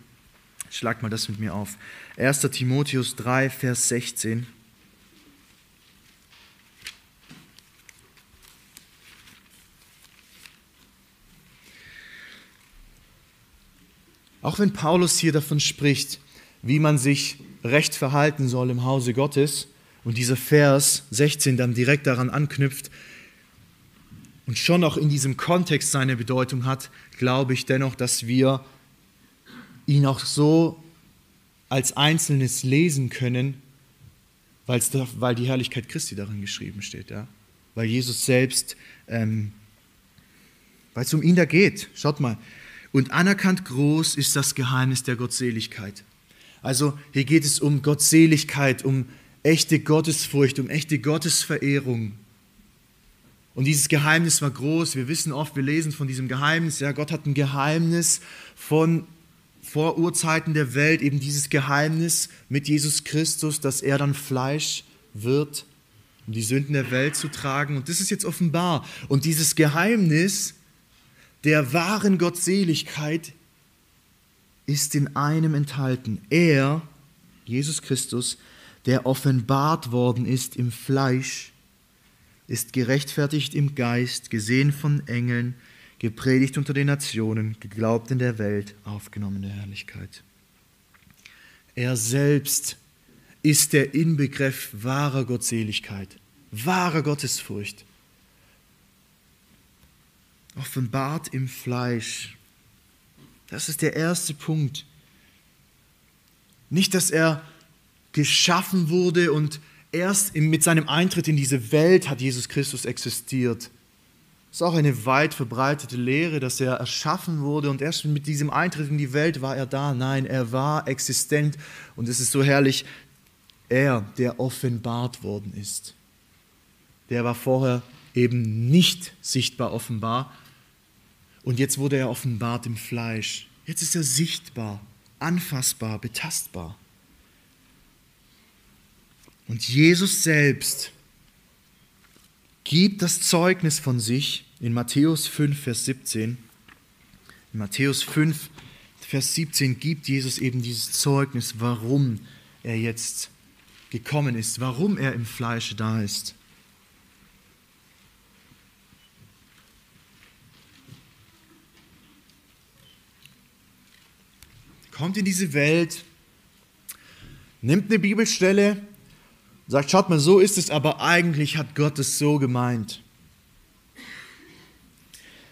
Schlag mal das mit mir auf. 1. Timotheus 3, Vers 16. Auch wenn Paulus hier davon spricht, wie man sich recht verhalten soll im Hause Gottes, und dieser Vers 16 dann direkt daran anknüpft und schon auch in diesem Kontext seine Bedeutung hat, glaube ich dennoch, dass wir ihn auch so als Einzelnes lesen können da, weil die Herrlichkeit Christi darin geschrieben steht, ja? weil Jesus selbst, ähm, weil es um ihn da geht. Schaut mal. Und anerkannt groß ist das Geheimnis der Gottseligkeit. Also hier geht es um Gottseligkeit, um echte Gottesfurcht, um echte Gottesverehrung. Und dieses Geheimnis war groß. Wir wissen oft, wir lesen von diesem Geheimnis. Ja, Gott hat ein Geheimnis von vor Urzeiten der Welt, eben dieses Geheimnis mit Jesus Christus, dass er dann Fleisch wird, um die Sünden der Welt zu tragen. Und das ist jetzt offenbar. Und dieses Geheimnis der wahren Gottseligkeit ist in einem enthalten. Er, Jesus Christus, der offenbart worden ist im Fleisch, ist gerechtfertigt im Geist, gesehen von Engeln, gepredigt unter den Nationen, geglaubt in der Welt, aufgenommen in der Herrlichkeit. Er selbst ist der Inbegriff wahrer Gottseligkeit, wahrer Gottesfurcht. Offenbart im Fleisch. Das ist der erste Punkt. Nicht, dass er geschaffen wurde und erst mit seinem Eintritt in diese Welt hat Jesus Christus existiert. Das ist auch eine weit verbreitete Lehre, dass er erschaffen wurde und erst mit diesem Eintritt in die Welt war er da. Nein, er war existent und es ist so herrlich, er, der offenbart worden ist. Der war vorher eben nicht sichtbar offenbar und jetzt wurde er offenbart im Fleisch. Jetzt ist er sichtbar, anfassbar, betastbar. Und Jesus selbst gibt das Zeugnis von sich in Matthäus 5, Vers 17. In Matthäus 5, Vers 17 gibt Jesus eben dieses Zeugnis, warum er jetzt gekommen ist, warum er im Fleische da ist. Kommt in diese Welt, nimmt eine Bibelstelle, sagt, schaut mal, so ist es, aber eigentlich hat Gott es so gemeint.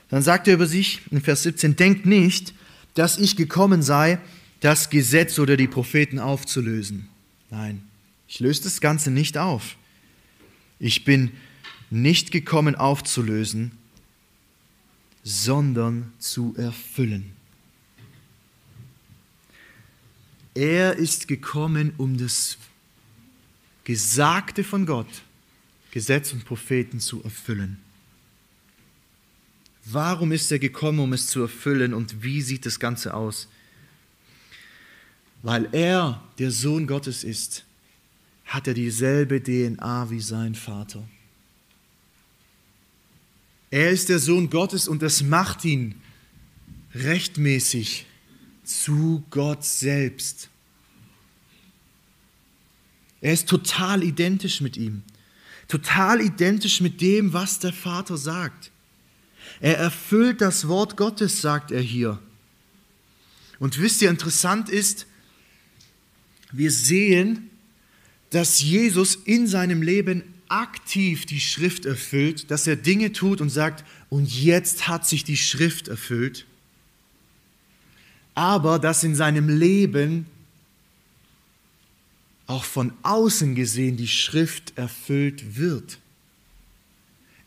Dann sagt er über sich in Vers 17, denkt nicht, dass ich gekommen sei, das Gesetz oder die Propheten aufzulösen. Nein, ich löse das Ganze nicht auf. Ich bin nicht gekommen aufzulösen, sondern zu erfüllen. Er ist gekommen, um das Gesagte von Gott, Gesetz und Propheten zu erfüllen. Warum ist er gekommen, um es zu erfüllen und wie sieht das Ganze aus? Weil er der Sohn Gottes ist, hat er dieselbe DNA wie sein Vater. Er ist der Sohn Gottes und das macht ihn rechtmäßig zu Gott selbst. Er ist total identisch mit ihm. Total identisch mit dem, was der Vater sagt. Er erfüllt das Wort Gottes, sagt er hier. Und wisst ihr, interessant ist, wir sehen, dass Jesus in seinem Leben aktiv die Schrift erfüllt, dass er Dinge tut und sagt, und jetzt hat sich die Schrift erfüllt, aber dass in seinem Leben auch von außen gesehen die Schrift erfüllt wird.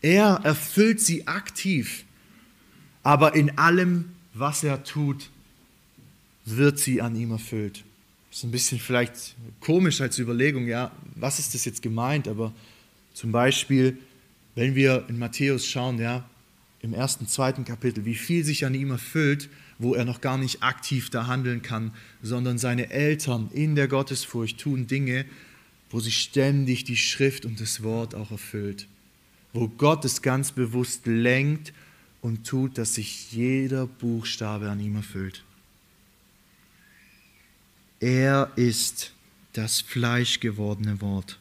Er erfüllt sie aktiv, aber in allem, was er tut, wird sie an ihm erfüllt. Das ist ein bisschen vielleicht komisch als Überlegung, ja, was ist das jetzt gemeint? Aber zum Beispiel, wenn wir in Matthäus schauen, ja, im ersten, zweiten Kapitel, wie viel sich an ihm erfüllt, wo er noch gar nicht aktiv da handeln kann, sondern seine Eltern in der Gottesfurcht tun Dinge, wo sich ständig die Schrift und das Wort auch erfüllt, wo Gott es ganz bewusst lenkt und tut, dass sich jeder Buchstabe an ihm erfüllt. Er ist das fleischgewordene Wort.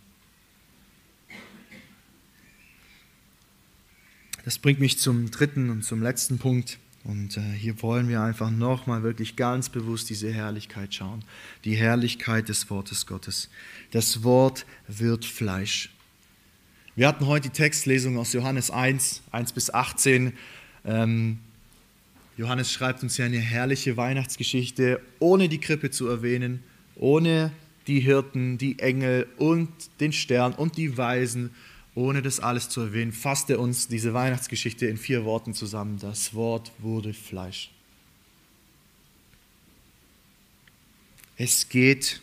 Das bringt mich zum dritten und zum letzten Punkt. Und äh, hier wollen wir einfach nochmal wirklich ganz bewusst diese Herrlichkeit schauen. Die Herrlichkeit des Wortes Gottes. Das Wort wird Fleisch. Wir hatten heute die Textlesung aus Johannes 1, 1 bis 18. Ähm, Johannes schreibt uns ja eine herrliche Weihnachtsgeschichte, ohne die Krippe zu erwähnen, ohne die Hirten, die Engel und den Stern und die Weisen. Ohne das alles zu erwähnen, fasst er uns diese Weihnachtsgeschichte in vier Worten zusammen. Das Wort wurde Fleisch. Es geht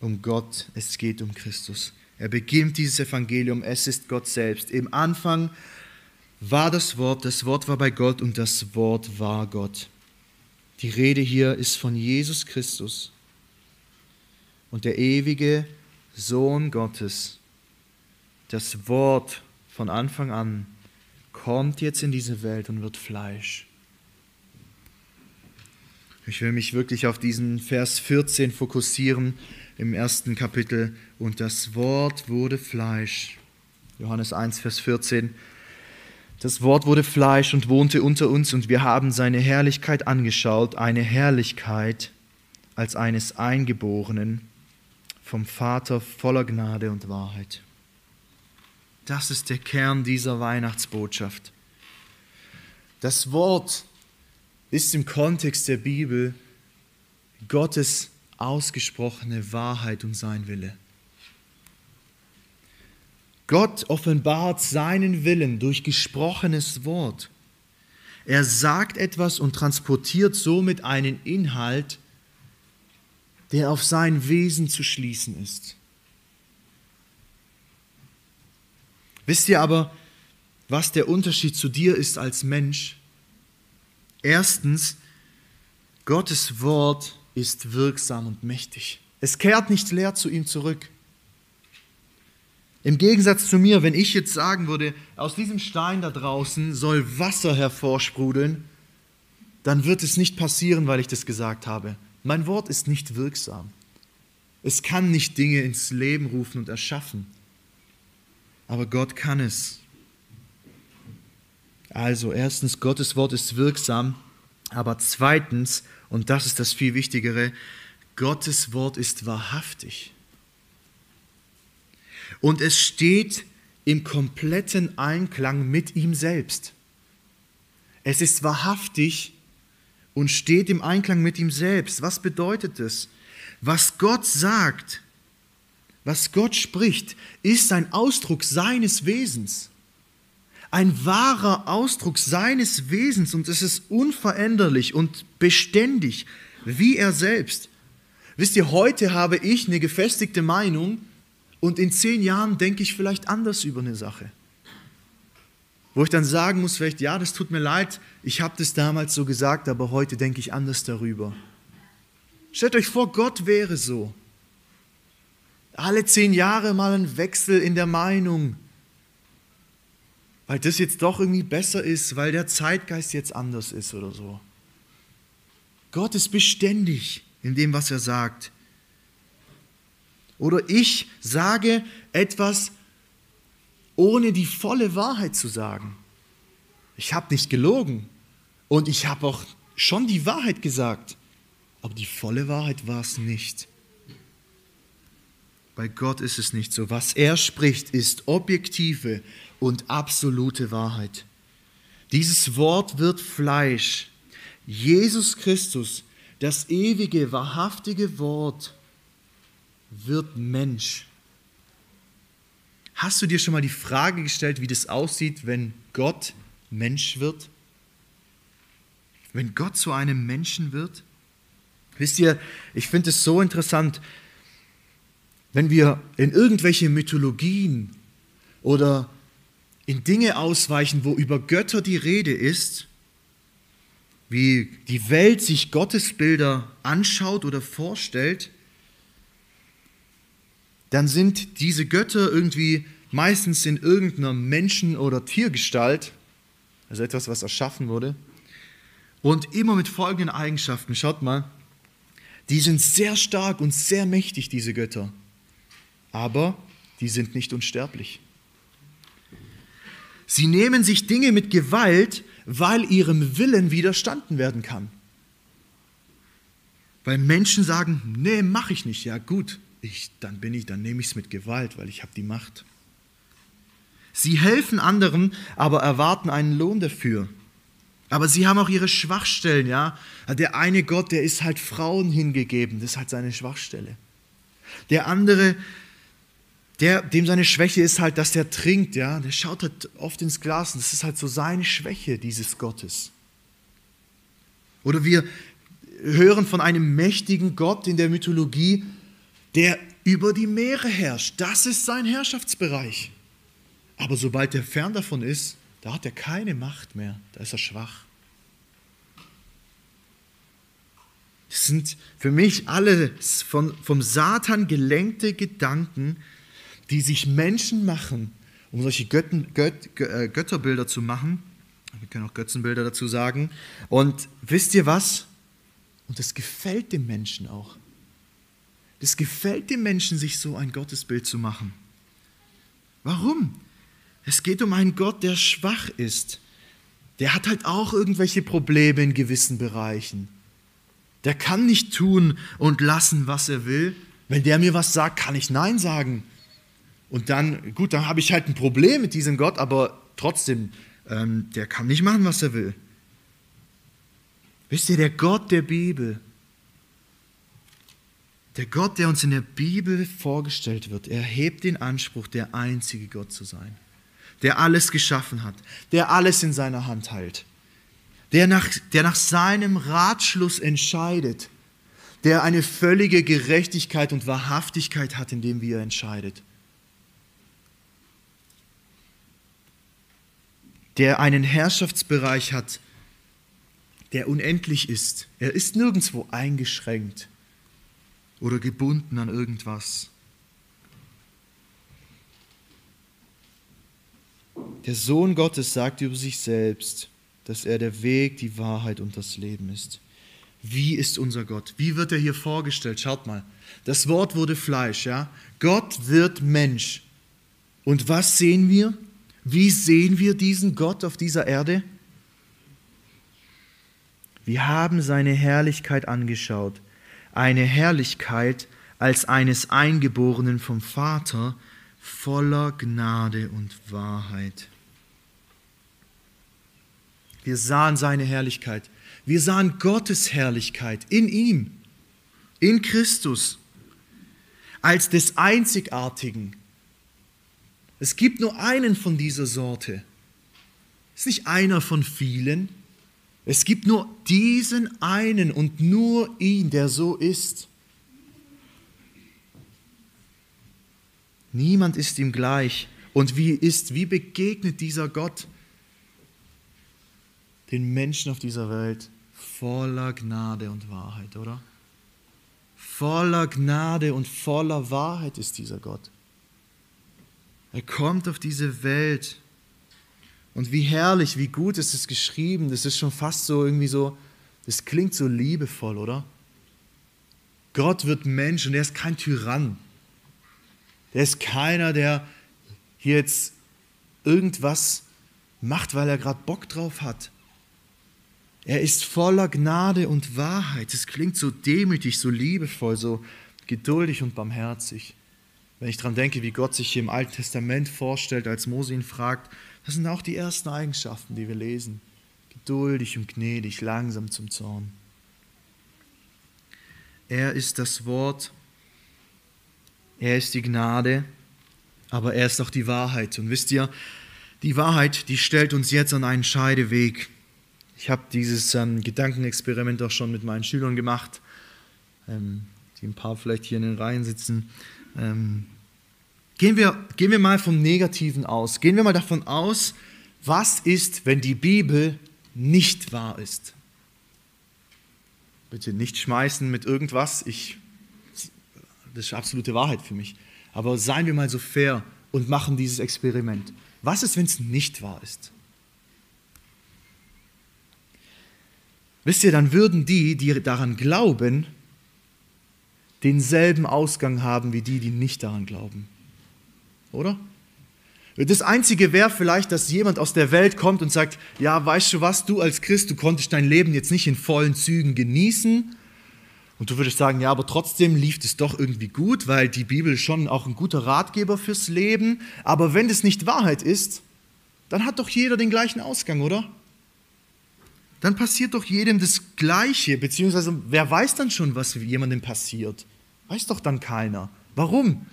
um Gott, es geht um Christus. Er beginnt dieses Evangelium, es ist Gott selbst. Im Anfang war das Wort, das Wort war bei Gott und das Wort war Gott. Die Rede hier ist von Jesus Christus und der ewige Sohn Gottes. Das Wort von Anfang an kommt jetzt in diese Welt und wird Fleisch. Ich will mich wirklich auf diesen Vers 14 fokussieren im ersten Kapitel. Und das Wort wurde Fleisch. Johannes 1, Vers 14. Das Wort wurde Fleisch und wohnte unter uns und wir haben seine Herrlichkeit angeschaut, eine Herrlichkeit als eines Eingeborenen vom Vater voller Gnade und Wahrheit. Das ist der Kern dieser Weihnachtsbotschaft. Das Wort ist im Kontext der Bibel Gottes ausgesprochene Wahrheit und sein Wille. Gott offenbart seinen Willen durch gesprochenes Wort. Er sagt etwas und transportiert somit einen Inhalt, der auf sein Wesen zu schließen ist. Wisst ihr aber, was der Unterschied zu dir ist als Mensch? Erstens, Gottes Wort ist wirksam und mächtig. Es kehrt nicht leer zu ihm zurück. Im Gegensatz zu mir, wenn ich jetzt sagen würde, aus diesem Stein da draußen soll Wasser hervorsprudeln, dann wird es nicht passieren, weil ich das gesagt habe. Mein Wort ist nicht wirksam. Es kann nicht Dinge ins Leben rufen und erschaffen. Aber Gott kann es. Also erstens, Gottes Wort ist wirksam, aber zweitens, und das ist das viel Wichtigere, Gottes Wort ist wahrhaftig. Und es steht im kompletten Einklang mit ihm selbst. Es ist wahrhaftig und steht im Einklang mit ihm selbst. Was bedeutet es? Was Gott sagt, was Gott spricht, ist ein Ausdruck seines Wesens ein wahrer Ausdruck seines Wesens und es ist unveränderlich und beständig, wie er selbst. Wisst ihr, heute habe ich eine gefestigte Meinung und in zehn Jahren denke ich vielleicht anders über eine Sache. Wo ich dann sagen muss, vielleicht, ja, das tut mir leid, ich habe das damals so gesagt, aber heute denke ich anders darüber. Stellt euch vor, Gott wäre so. Alle zehn Jahre mal ein Wechsel in der Meinung weil das jetzt doch irgendwie besser ist, weil der Zeitgeist jetzt anders ist oder so. Gott ist beständig in dem, was er sagt. Oder ich sage etwas, ohne die volle Wahrheit zu sagen. Ich habe nicht gelogen und ich habe auch schon die Wahrheit gesagt, aber die volle Wahrheit war es nicht. Bei Gott ist es nicht so. Was er spricht, ist objektive, und absolute Wahrheit. Dieses Wort wird Fleisch. Jesus Christus, das ewige, wahrhaftige Wort, wird Mensch. Hast du dir schon mal die Frage gestellt, wie das aussieht, wenn Gott Mensch wird? Wenn Gott zu einem Menschen wird? Wisst ihr, ich finde es so interessant, wenn wir in irgendwelche Mythologien oder in Dinge ausweichen, wo über Götter die Rede ist, wie die Welt sich Gottesbilder anschaut oder vorstellt, dann sind diese Götter irgendwie meistens in irgendeiner Menschen- oder Tiergestalt, also etwas, was erschaffen wurde, und immer mit folgenden Eigenschaften. Schaut mal, die sind sehr stark und sehr mächtig, diese Götter, aber die sind nicht unsterblich. Sie nehmen sich Dinge mit Gewalt, weil ihrem Willen widerstanden werden kann. Weil Menschen sagen, nee, mache ich nicht. Ja gut, ich, dann bin ich, dann nehme ich es mit Gewalt, weil ich habe die Macht. Sie helfen anderen, aber erwarten einen Lohn dafür. Aber sie haben auch ihre Schwachstellen, ja. Der eine Gott, der ist halt Frauen hingegeben, das ist halt seine Schwachstelle. Der andere, der, dem seine Schwäche ist halt, dass er trinkt, ja, der schaut halt oft ins Glas und das ist halt so seine Schwäche dieses Gottes. Oder wir hören von einem mächtigen Gott in der Mythologie, der über die Meere herrscht. Das ist sein Herrschaftsbereich. Aber sobald er fern davon ist, da hat er keine Macht mehr, da ist er schwach. Das sind für mich alles von, vom Satan gelenkte Gedanken, die sich Menschen machen, um solche Götten, Göt, äh, Götterbilder zu machen. Wir können auch Götzenbilder dazu sagen. Und wisst ihr was? Und das gefällt dem Menschen auch. Das gefällt dem Menschen, sich so ein Gottesbild zu machen. Warum? Es geht um einen Gott, der schwach ist. Der hat halt auch irgendwelche Probleme in gewissen Bereichen. Der kann nicht tun und lassen, was er will. Wenn der mir was sagt, kann ich Nein sagen. Und dann, gut, dann habe ich halt ein Problem mit diesem Gott, aber trotzdem, ähm, der kann nicht machen, was er will. Wisst ihr, der Gott der Bibel, der Gott, der uns in der Bibel vorgestellt wird, erhebt den Anspruch, der einzige Gott zu sein, der alles geschaffen hat, der alles in seiner Hand hält der nach, der nach seinem Ratschluss entscheidet, der eine völlige Gerechtigkeit und Wahrhaftigkeit hat, indem wie er entscheidet. Der einen Herrschaftsbereich hat, der unendlich ist. Er ist nirgendwo eingeschränkt oder gebunden an irgendwas. Der Sohn Gottes sagt über sich selbst, dass er der Weg, die Wahrheit und das Leben ist. Wie ist unser Gott? Wie wird er hier vorgestellt? Schaut mal. Das Wort wurde Fleisch, ja? Gott wird Mensch. Und was sehen wir? Wie sehen wir diesen Gott auf dieser Erde? Wir haben seine Herrlichkeit angeschaut. Eine Herrlichkeit als eines Eingeborenen vom Vater, voller Gnade und Wahrheit. Wir sahen seine Herrlichkeit. Wir sahen Gottes Herrlichkeit in ihm, in Christus, als des Einzigartigen. Es gibt nur einen von dieser Sorte. Es ist nicht einer von vielen. Es gibt nur diesen einen und nur ihn, der so ist. Niemand ist ihm gleich. Und wie ist, wie begegnet dieser Gott? den Menschen auf dieser Welt voller Gnade und Wahrheit, oder? Voller Gnade und voller Wahrheit ist dieser Gott. Er kommt auf diese Welt. Und wie herrlich, wie gut ist es geschrieben. Das ist schon fast so irgendwie so, das klingt so liebevoll, oder? Gott wird Mensch und er ist kein Tyrann. Er ist keiner, der hier jetzt irgendwas macht, weil er gerade Bock drauf hat. Er ist voller Gnade und Wahrheit. Es klingt so demütig, so liebevoll, so geduldig und barmherzig. Wenn ich daran denke, wie Gott sich hier im Alten Testament vorstellt, als Mose ihn fragt, das sind auch die ersten Eigenschaften, die wir lesen. Geduldig und gnädig, langsam zum Zorn. Er ist das Wort, er ist die Gnade, aber er ist auch die Wahrheit. Und wisst ihr, die Wahrheit, die stellt uns jetzt an einen Scheideweg. Ich habe dieses ähm, Gedankenexperiment auch schon mit meinen Schülern gemacht, ähm, die ein paar vielleicht hier in den Reihen sitzen. Ähm, gehen, wir, gehen wir mal vom Negativen aus. Gehen wir mal davon aus, was ist, wenn die Bibel nicht wahr ist? Bitte nicht schmeißen mit irgendwas. Ich, das ist absolute Wahrheit für mich. Aber seien wir mal so fair und machen dieses Experiment. Was ist, wenn es nicht wahr ist? Wisst ihr, dann würden die, die daran glauben, denselben Ausgang haben wie die, die nicht daran glauben. Oder? Das Einzige wäre vielleicht, dass jemand aus der Welt kommt und sagt, ja, weißt du was, du als Christ, du konntest dein Leben jetzt nicht in vollen Zügen genießen. Und du würdest sagen, ja, aber trotzdem lief es doch irgendwie gut, weil die Bibel schon auch ein guter Ratgeber fürs Leben. Aber wenn das nicht Wahrheit ist, dann hat doch jeder den gleichen Ausgang, oder? dann passiert doch jedem das Gleiche, beziehungsweise wer weiß dann schon, was jemandem passiert? Weiß doch dann keiner. Warum?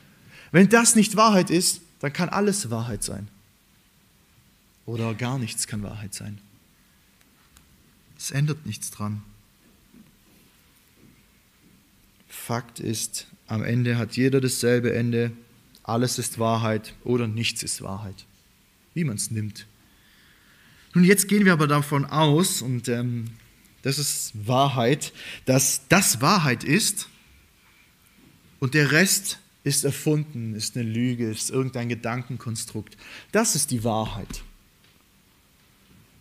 Wenn das nicht Wahrheit ist, dann kann alles Wahrheit sein. Oder gar nichts kann Wahrheit sein. Es ändert nichts dran. Fakt ist, am Ende hat jeder dasselbe Ende. Alles ist Wahrheit oder nichts ist Wahrheit. Wie man es nimmt. Nun, jetzt gehen wir aber davon aus, und ähm, das ist Wahrheit, dass das Wahrheit ist und der Rest ist erfunden, ist eine Lüge, ist irgendein Gedankenkonstrukt. Das ist die Wahrheit.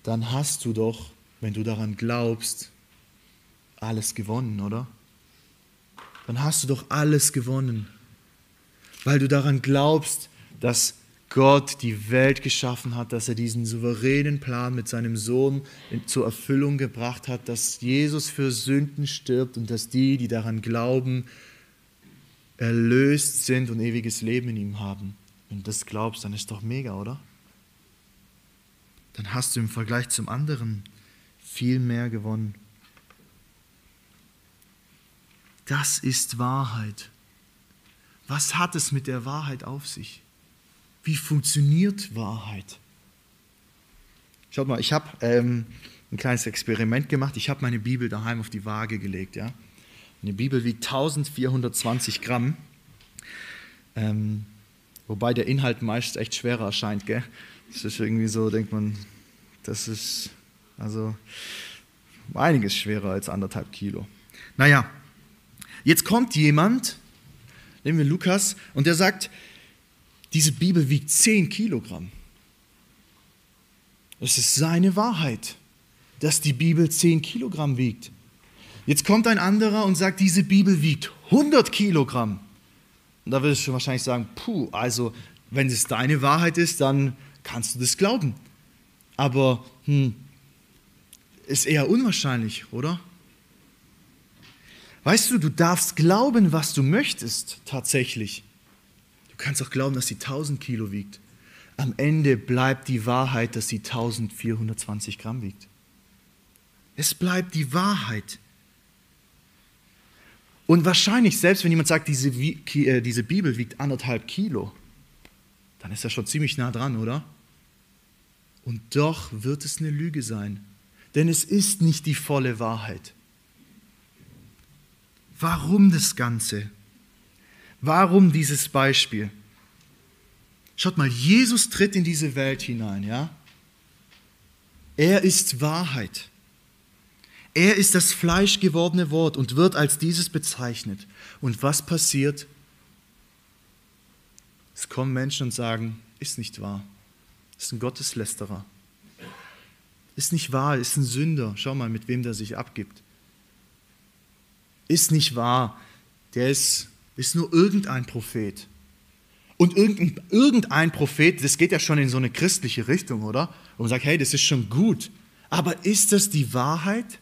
Dann hast du doch, wenn du daran glaubst, alles gewonnen, oder? Dann hast du doch alles gewonnen, weil du daran glaubst, dass Gott die Welt geschaffen hat, dass er diesen souveränen Plan mit seinem Sohn zur Erfüllung gebracht hat, dass Jesus für Sünden stirbt und dass die, die daran glauben, erlöst sind und ewiges Leben in ihm haben. Wenn du das glaubst, dann ist doch mega, oder? Dann hast du im Vergleich zum anderen viel mehr gewonnen. Das ist Wahrheit. Was hat es mit der Wahrheit auf sich? Wie funktioniert Wahrheit? Schaut mal, ich habe ähm, ein kleines Experiment gemacht. Ich habe meine Bibel daheim auf die Waage gelegt. Ja? Eine Bibel wiegt 1420 Gramm, ähm, wobei der Inhalt meist echt schwerer erscheint. Gell? Das ist irgendwie so, denkt man, das ist also einiges schwerer als anderthalb Kilo. Naja, jetzt kommt jemand, nehmen wir Lukas, und der sagt, diese Bibel wiegt 10 Kilogramm. Es ist seine Wahrheit, dass die Bibel 10 Kilogramm wiegt. Jetzt kommt ein anderer und sagt, diese Bibel wiegt 100 Kilogramm. Und da würdest du wahrscheinlich sagen, puh, also wenn es deine Wahrheit ist, dann kannst du das glauben. Aber hm, ist eher unwahrscheinlich, oder? Weißt du, du darfst glauben, was du möchtest, tatsächlich. Du kannst auch glauben, dass sie 1000 Kilo wiegt. Am Ende bleibt die Wahrheit, dass sie 1420 Gramm wiegt. Es bleibt die Wahrheit. Und wahrscheinlich, selbst wenn jemand sagt, diese, äh, diese Bibel wiegt anderthalb Kilo, dann ist er schon ziemlich nah dran, oder? Und doch wird es eine Lüge sein, denn es ist nicht die volle Wahrheit. Warum das Ganze? Warum dieses Beispiel? Schaut mal, Jesus tritt in diese Welt hinein, ja? Er ist Wahrheit. Er ist das fleischgewordene Wort und wird als dieses bezeichnet. Und was passiert? Es kommen Menschen und sagen, ist nicht wahr. Ist ein Gotteslästerer. Ist nicht wahr, ist ein Sünder. Schau mal, mit wem der sich abgibt. Ist nicht wahr. Der ist, ist nur irgendein Prophet. Und irgendein, irgendein Prophet, das geht ja schon in so eine christliche Richtung, oder? Und man sagt, hey, das ist schon gut. Aber ist das die Wahrheit?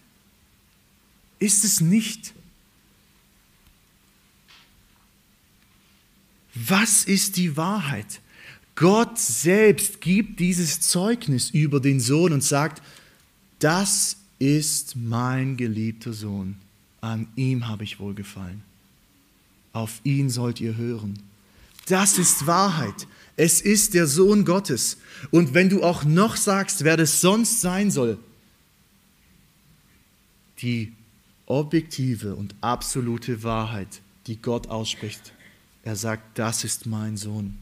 Ist es nicht. Was ist die Wahrheit? Gott selbst gibt dieses Zeugnis über den Sohn und sagt, das ist mein geliebter Sohn, an ihm habe ich wohlgefallen. Auf ihn sollt ihr hören. Das ist Wahrheit. Es ist der Sohn Gottes. Und wenn du auch noch sagst, wer das sonst sein soll, die objektive und absolute Wahrheit, die Gott ausspricht. Er sagt, das ist mein Sohn.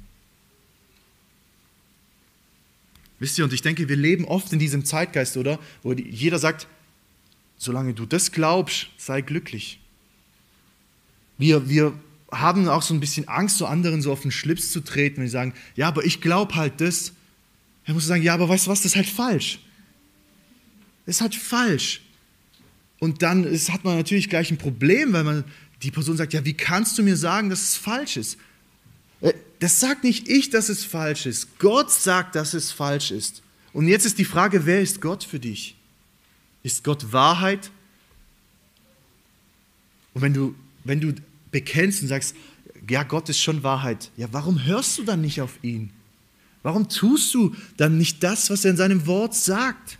Wisst ihr, und ich denke, wir leben oft in diesem Zeitgeist, oder? Wo jeder sagt, solange du das glaubst, sei glücklich. Wir, wir haben auch so ein bisschen Angst, so anderen so auf den Schlips zu treten, wenn sie sagen, ja, aber ich glaube halt das. Er muss sagen, ja, aber weißt du was, das ist halt falsch. Das ist halt falsch. Und dann ist, hat man natürlich gleich ein Problem, weil man die Person sagt, ja, wie kannst du mir sagen, dass es falsch ist? Äh, das sagt nicht ich, dass es falsch ist. Gott sagt, dass es falsch ist. Und jetzt ist die Frage, wer ist Gott für dich? Ist Gott Wahrheit? Und wenn du, wenn du bekennst und sagst, ja, Gott ist schon Wahrheit, ja, warum hörst du dann nicht auf ihn? Warum tust du dann nicht das, was er in seinem Wort sagt?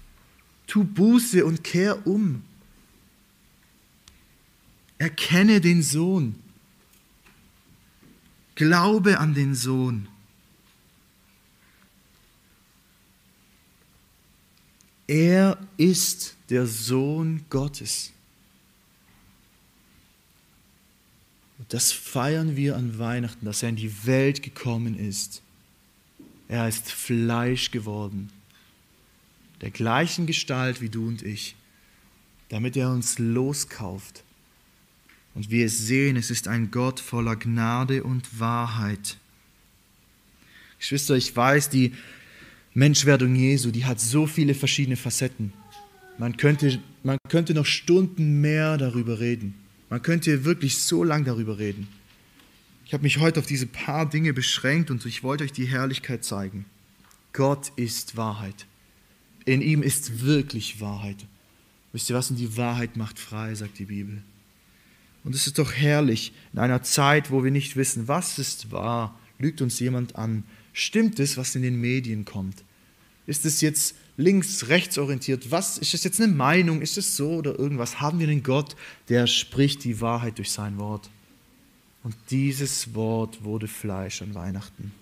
Tu Buße und kehr um. Erkenne den Sohn. Glaube an den Sohn. Er ist der Sohn Gottes. Und das feiern wir an Weihnachten, dass er in die Welt gekommen ist. Er ist Fleisch geworden, der gleichen Gestalt wie du und ich, damit er uns loskauft. Und wir sehen, es ist ein Gott voller Gnade und Wahrheit. Geschwister, ich weiß, die Menschwerdung Jesu, die hat so viele verschiedene Facetten. Man könnte, man könnte noch Stunden mehr darüber reden. Man könnte wirklich so lang darüber reden. Ich habe mich heute auf diese paar Dinge beschränkt und ich wollte euch die Herrlichkeit zeigen. Gott ist Wahrheit. In ihm ist wirklich Wahrheit. Wisst ihr was? Und die Wahrheit macht frei, sagt die Bibel. Und es ist doch herrlich, in einer Zeit, wo wir nicht wissen, was ist wahr, lügt uns jemand an. Stimmt es, was in den Medien kommt? Ist es jetzt links, rechts orientiert? Was ist es jetzt eine Meinung? Ist es so oder irgendwas? Haben wir einen Gott, der spricht die Wahrheit durch sein Wort? Und dieses Wort wurde Fleisch an Weihnachten.